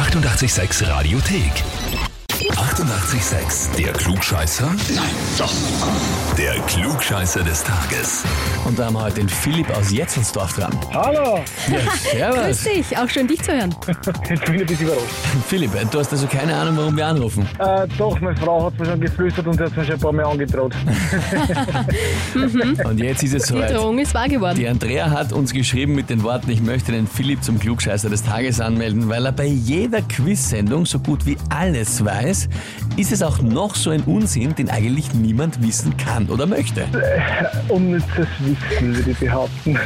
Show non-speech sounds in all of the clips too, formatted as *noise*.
886 Radiothek. 88,6. Der Klugscheißer? Nein, doch. Der Klugscheißer des Tages. Und da haben wir heute den Philipp aus Jetzelsdorf dran. Hallo! Ja, *laughs* Grüß servus. dich, auch schön dich zu hören. Jetzt bin ich ein bisschen überrascht. *laughs* Philipp, du hast also keine Ahnung, warum wir anrufen. Äh, doch, meine Frau hat mir schon geflüstert und hat mir schon ein paar Mal angedroht. *laughs* Und jetzt ist es Die soweit. Drohung ist wahr geworden. Die Andrea hat uns geschrieben mit den Worten, ich möchte den Philipp zum Klugscheißer des Tages anmelden, weil er bei jeder Quiz-Sendung so gut wie alles weiß, ist es auch noch so ein Unsinn, den eigentlich niemand wissen kann oder möchte. Unnützes Wissen, würde ich behaupten.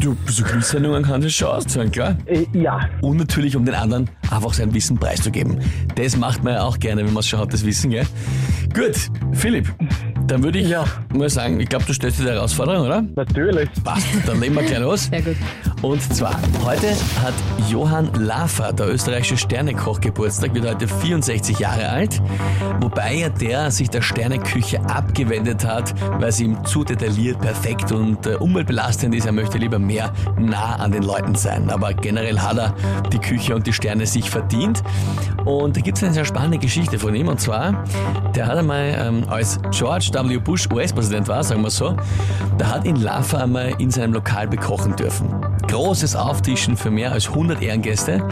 Du, so Quiz-Sendungen kannst du schon auszahlen, klar. Äh, ja, Und natürlich, um den anderen einfach sein Wissen preiszugeben. Das macht man ja auch gerne, wenn man es schon hat, das Wissen, gell? Gut, Philipp, dann würde ich Ja. mal sagen, ich glaube, du stellst dir die Herausforderung, oder? natürlich. Passt, dann legen wir gleich los. Sehr gut. Und zwar, heute hat Johann Lafer, der österreichische Sternekoch, Geburtstag, wird heute 64 Jahre alt. Wobei ja der sich der Sterneküche abgewendet hat, weil sie ihm zu detailliert, perfekt und äh, umweltbelastend ist. Er möchte lieber mehr nah an den Leuten sein. Aber generell hat er die Küche und die Sterne sich verdient. Und da gibt es eine sehr spannende Geschichte von ihm. Und zwar, der hat einmal, ähm, als George W. Bush US-Präsident war, sagen wir so, da hat ihn Lafer einmal in seinem Lokal bekochen dürfen. Großes Auftischen für mehr als 100 Ehrengäste.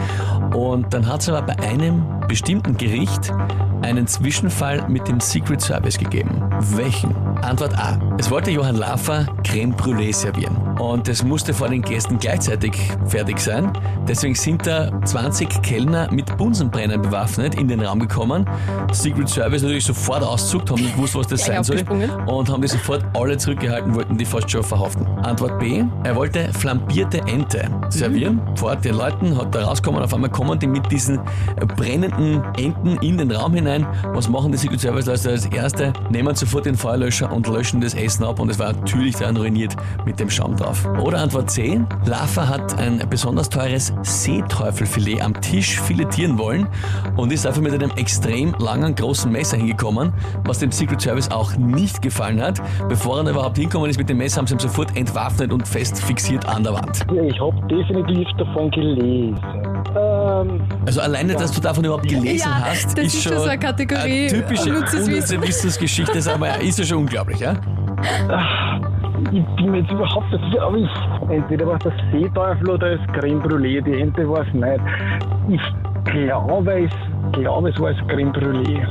Und dann hat es aber bei einem bestimmten Gericht einen Zwischenfall mit dem Secret Service gegeben. Welchen? Antwort A. Es wollte Johann Lafer Creme Brûlée servieren. Und es musste vor den Gästen gleichzeitig fertig sein. Deswegen sind da 20 Kellner mit Bunsenbrennern bewaffnet in den Raum gekommen. Secret Service natürlich sofort auszuckt, haben nicht gewusst, was das sein soll. Und haben die sofort alle zurückgehalten, wollten die fast schon verhaften. Antwort B. Er wollte flambierte Ente servieren. Vor den Leuten hat da rauskommen, auf einmal kommen die mit diesen brennenden Enten in den Raum hinein. Was machen die Secret Service Leute als Erste? Nehmen sofort den Feuerlöscher und löschen das Essen ab und es war natürlich dann ruiniert mit dem Schaum drauf. Oder Antwort C. Laffer hat ein besonders teures Seeteufelfilet am Tisch filetieren wollen und ist dafür mit einem extrem langen, großen Messer hingekommen, was dem Secret Service auch nicht gefallen hat. Bevor er überhaupt hinkommen ist mit dem Messer, haben sie ihn sofort entwaffnet und fest fixiert an der Wand. Ich habe definitiv davon gelesen. Ähm, Also alleine, dass du davon überhaupt gelesen Ja, hast, das ist, ist schon so eine Kategorie, eine typische Wissensgeschichte, ist aber ist ja schon unglaublich, ja? ich bin mir jetzt überhaupt nicht sicher, aber ich, entweder war es der Seeteufel oder das Creme Brûlée, die Ente war es nicht. Ich glaube, es, glaube, es war das Creme Brûlée.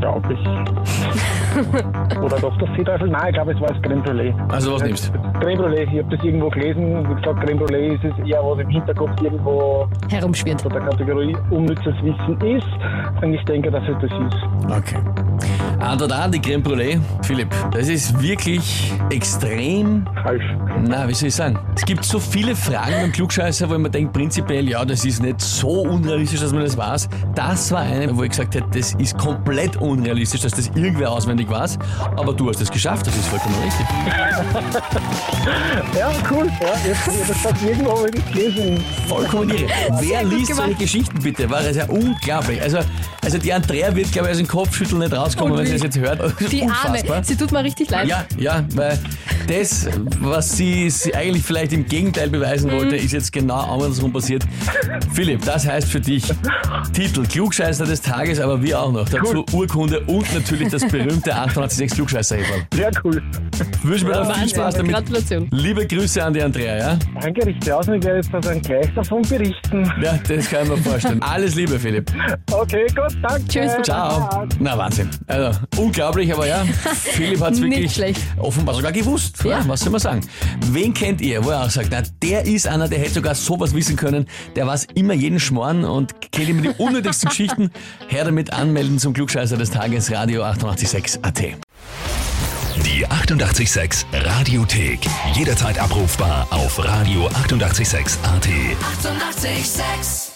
Glaube ich. *laughs* oder doch der Seeteufel? Nein, ich glaube, es war das Creme Brûlée. Also was nimmst Creme Brûlée, ich habe das irgendwo gelesen. Wie gesagt, Creme Brûlée ist es eher, was im Hinterkopf irgendwo Herumschwirrt. von der Kategorie unnützes Wissen ist. Und ich denke, dass es das ist. Okay. Antwort A, die Creme Brûlée. Philipp, das ist wirklich extrem, Falsch. na, wie soll ich sagen? Es gibt so viele Fragen beim Klugscheißer, wo man denkt, prinzipiell, ja, das ist nicht so unrealistisch, dass man das weiß. Das war eine, wo ich gesagt hätte, das ist komplett unrealistisch, dass das irgendwer auswendig weiß. Aber du hast es geschafft, das ist vollkommen richtig. Ja, cool. Ja, jetzt, das hat irgendwo ich gelesen. Vollkommen irre. Wer liest solche gemacht. Geschichten bitte? War das ja unglaublich. Also, also die Andrea wird, glaube ich, aus dem Kopfschütteln nicht rauskommen, wenn das jetzt hört. *laughs* Die Unfassbar. Arme. Sie tut mir richtig leid. Ja, ja, weil das, was sie, sie eigentlich vielleicht im Gegenteil beweisen Mhm. wollte, ist jetzt genau andersrum passiert. Philipp, das heißt für dich Titel Klugscheißer des Tages, aber wir auch noch. Dazu Urkunde und natürlich das berühmte 886 klugscheißer -Heferl. Sehr cool. Wünschen wir dir viel. Spaß damit. Gratulation. Liebe Grüße an die Andrea, ja? Danke, richtig aus. Ich werde jetzt dann gleich davon berichten. Ja, das kann ich mir vorstellen. *laughs* Alles Liebe, Philipp. Okay, gut, danke. Tschüss. Ciao. Na, Wahnsinn. Also, unglaublich, aber ja, Philipp hat es *laughs* wirklich schlecht. offenbar sogar gewusst. Ja. Ja. was soll man sagen? Wen kennt ihr, wo er auch sagt, na, der ist einer, der hätte sogar sowas wissen können, der weiß immer jeden Schmoren und kennt immer die *laughs* unnötigsten Geschichten. Her damit anmelden zum Klugscheißer des Tages, Radio 886 AT. Die 88,6 Radiothek. Jederzeit abrufbar auf radio886.at. 88,6. Eighty-eight, sex.